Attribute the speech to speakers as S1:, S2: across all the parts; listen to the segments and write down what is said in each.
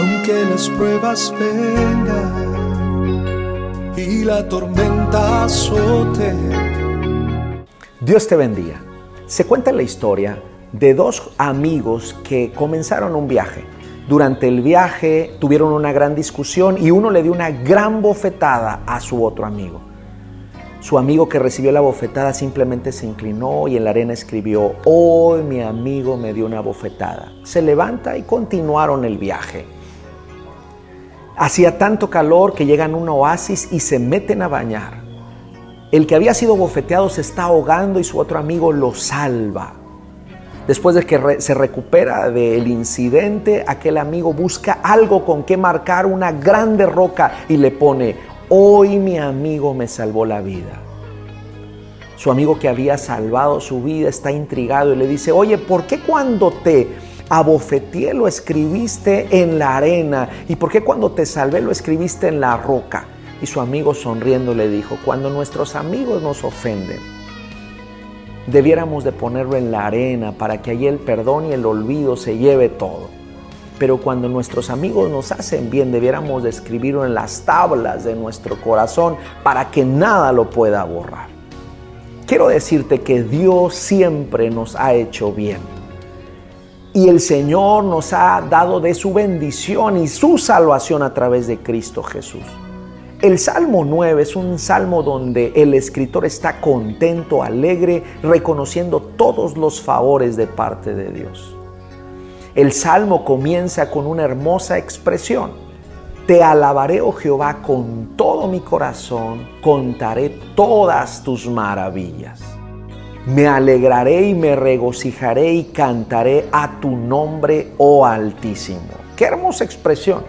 S1: aunque las pruebas vengan y la tormenta azote.
S2: Dios te bendiga. Se cuenta la historia de dos amigos que comenzaron un viaje. Durante el viaje tuvieron una gran discusión y uno le dio una gran bofetada a su otro amigo. Su amigo que recibió la bofetada simplemente se inclinó y en la arena escribió, hoy mi amigo me dio una bofetada. Se levanta y continuaron el viaje. Hacía tanto calor que llegan a un oasis y se meten a bañar. El que había sido bofeteado se está ahogando y su otro amigo lo salva. Después de que se recupera del incidente, aquel amigo busca algo con que marcar una grande roca y le pone, hoy mi amigo me salvó la vida. Su amigo que había salvado su vida está intrigado y le dice, oye, ¿por qué cuando te abofeteé lo escribiste en la arena? ¿Y por qué cuando te salvé lo escribiste en la roca? Y su amigo sonriendo le dijo, cuando nuestros amigos nos ofenden, debiéramos de ponerlo en la arena para que allí el perdón y el olvido se lleve todo. Pero cuando nuestros amigos nos hacen bien, debiéramos de escribirlo en las tablas de nuestro corazón para que nada lo pueda borrar. Quiero decirte que Dios siempre nos ha hecho bien. Y el Señor nos ha dado de su bendición y su salvación a través de Cristo Jesús. El Salmo 9 es un salmo donde el escritor está contento, alegre, reconociendo todos los favores de parte de Dios. El salmo comienza con una hermosa expresión. Te alabaré, oh Jehová, con todo mi corazón, contaré todas tus maravillas. Me alegraré y me regocijaré y cantaré a tu nombre, oh Altísimo. Qué hermosa expresión.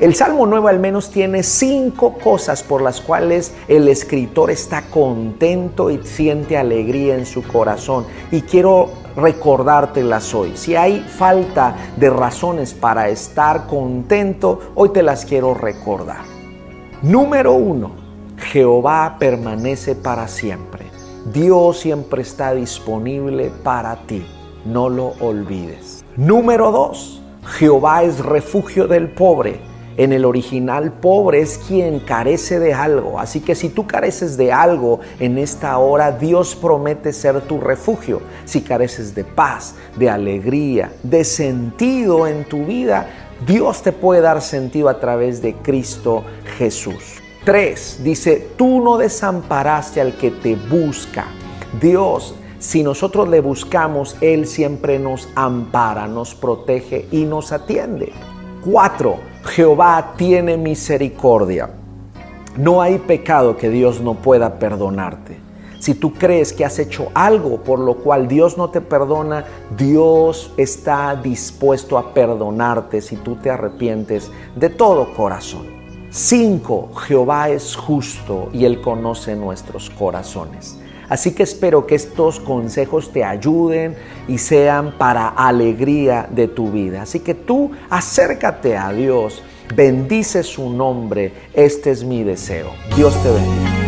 S2: El Salmo 9 al menos tiene cinco cosas por las cuales el escritor está contento y siente alegría en su corazón. Y quiero recordártelas hoy. Si hay falta de razones para estar contento, hoy te las quiero recordar. Número uno, Jehová permanece para siempre. Dios siempre está disponible para ti. No lo olvides. Número dos, Jehová es refugio del pobre en el original, pobre es quien carece de algo. Así que si tú careces de algo en esta hora, Dios promete ser tu refugio. Si careces de paz, de alegría, de sentido en tu vida, Dios te puede dar sentido a través de Cristo Jesús. 3. Dice, tú no desamparaste al que te busca. Dios si nosotros le buscamos, Él siempre nos ampara, nos protege y nos atiende. 4. Jehová tiene misericordia. No hay pecado que Dios no pueda perdonarte. Si tú crees que has hecho algo por lo cual Dios no te perdona, Dios está dispuesto a perdonarte si tú te arrepientes de todo corazón. 5. Jehová es justo y Él conoce nuestros corazones. Así que espero que estos consejos te ayuden y sean para alegría de tu vida. Así que tú acércate a Dios, bendice su nombre, este es mi deseo. Dios te bendiga.